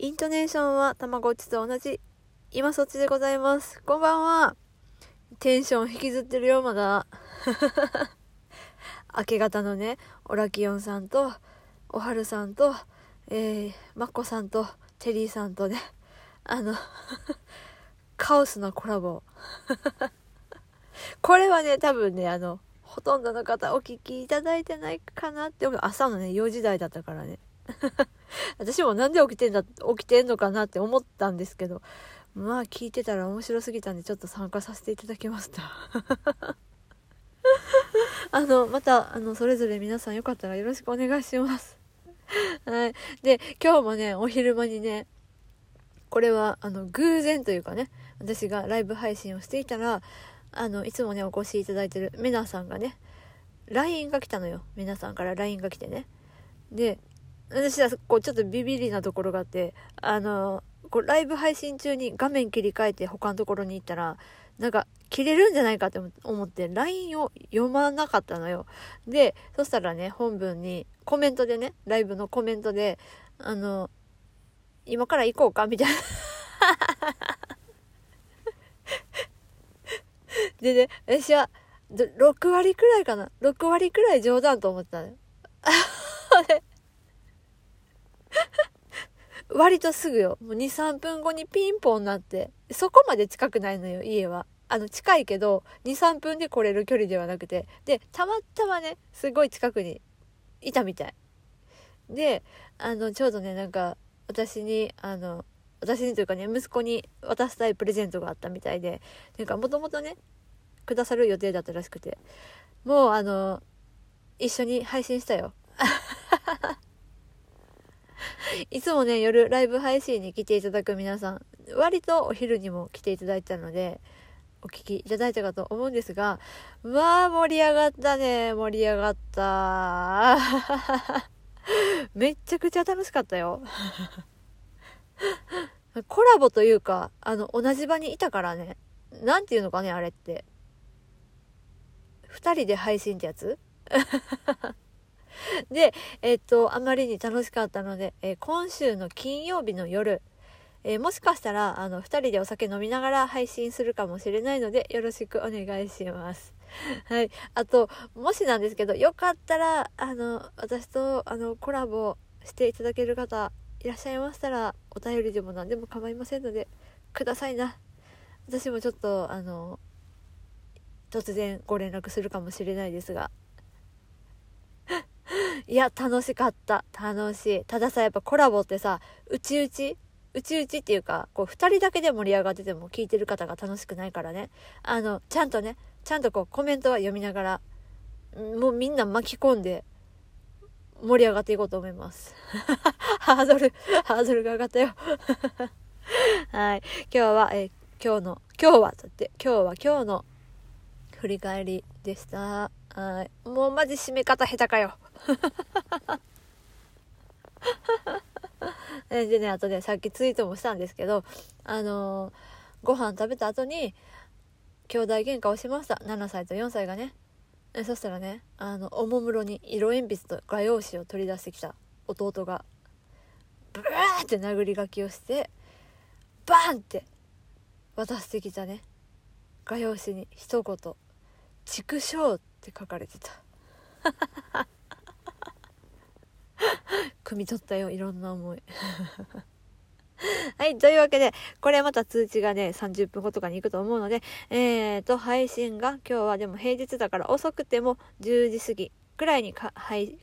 イントネーションはたまごっちと同じ。今そっちでございます。こんばんは。テンション引きずってるよ、まだ。明け方のね、オラキオンさんと、おはるさんと、えー、マッコさんと、テリーさんとね、あの、カオスなコラボ。これはね、多分ね、あの、ほとんどの方お聞きいただいてないかなって思う。朝のね、4時台だったからね。私もなんで起きてんだ、起きてんのかなって思ったんですけど、まあ聞いてたら面白すぎたんでちょっと参加させていただきました。あの、また、あの、それぞれ皆さんよかったらよろしくお願いします。はい。で、今日もね、お昼間にね、これは、あの、偶然というかね、私がライブ配信をしていたら、あの、いつもね、お越しいただいてるメナさんがね、LINE が来たのよ。皆さんから LINE が来てね。で、私はこうちょっとビビりなところがあって、あの、こうライブ配信中に画面切り替えて他のところに行ったら、なんか切れるんじゃないかって思って LINE を読まなかったのよ。で、そしたらね、本文にコメントでね、ライブのコメントで、あの、今から行こうか？みたいな。でね、私は、6割くらいかな？6割くらい冗談と思ってたのよ。割とすぐよ。もう2、3分後にピンポンになって、そこまで近くないのよ、家は。あの、近いけど、2、3分で来れる距離ではなくて。で、たまたまね、すごい近くにいたみたい。で、あの、ちょうどね、なんか、私に、あの、私にというかね、息子に渡したいプレゼントがあったみたいで、なんか、もともとね、くださる予定だったらしくて、もう、あの、一緒に配信したよ。いつもね、夜ライブ配信に来ていただく皆さん、割とお昼にも来ていただいたので、お聞きいただいたかと思うんですが、まあ盛り上がったね、盛り上がった。めっちゃくちゃ楽しかったよ。コラボというか、あの、同じ場にいたからね、なんていうのかね、あれって。二人で配信ってやつ？で、えっと、あまりに楽しかったので、えー今週の金曜日の夜、えーもしかしたら、あの、二人でお酒飲みながら配信するかもしれないので、よろしくお願いします。はい。あと、もしなんですけど、よかったら、あの、私と、あの、コラボしていただける方、いらっしゃいましたら、お便りでも何でも構いませんので、くださいな。私もちょっと、あの、突然ご連絡するかもしれないですが、いや、楽しかった。楽しい。たださ、やっぱコラボってさ、うちうち、うちうちっていうか、こう、二人だけで盛り上がってても聞いてる方が楽しくないからね。あの、ちゃんとね、ちゃんとこう、コメントは読みながら、もうみんな巻き込んで、盛り上がっていこうと思います。ハードル、ハードルが上がったよ。はい。今日は、え今日の、今日は、だって、今日は今日の振り返りでした。はい。もうマジ締め方下手かよ。でね、あとね、さっきツイートもしたんですけど、あのーご飯食べた後に、兄弟喧嘩をしました。7歳と4歳がね。えそしたらね、あの、おもむろに色鉛筆と画用紙を取り出してきた弟が、ブーって殴り書きをして、バーンって渡してきたね。画用紙に一言、畜生って書かれてた。汲み取ったよ、いろんな思い。はい。というわけで、これまた通知がね、30分後とかに行くと思うので、えーと、配信が今日はでも平日だから遅くても10時過ぎくらいにか、はい、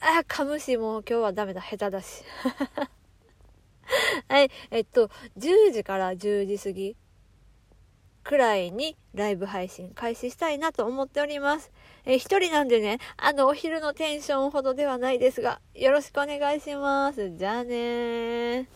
あ、噛むし、もう今日はダメだ、下手だし。はい。えっと、10時から10時過ぎくらいにライブ配信開始したいなと思っております。えー一人なんでね、あの、お昼のテンションほどではないですが、よろしくお願いします。じゃあねー。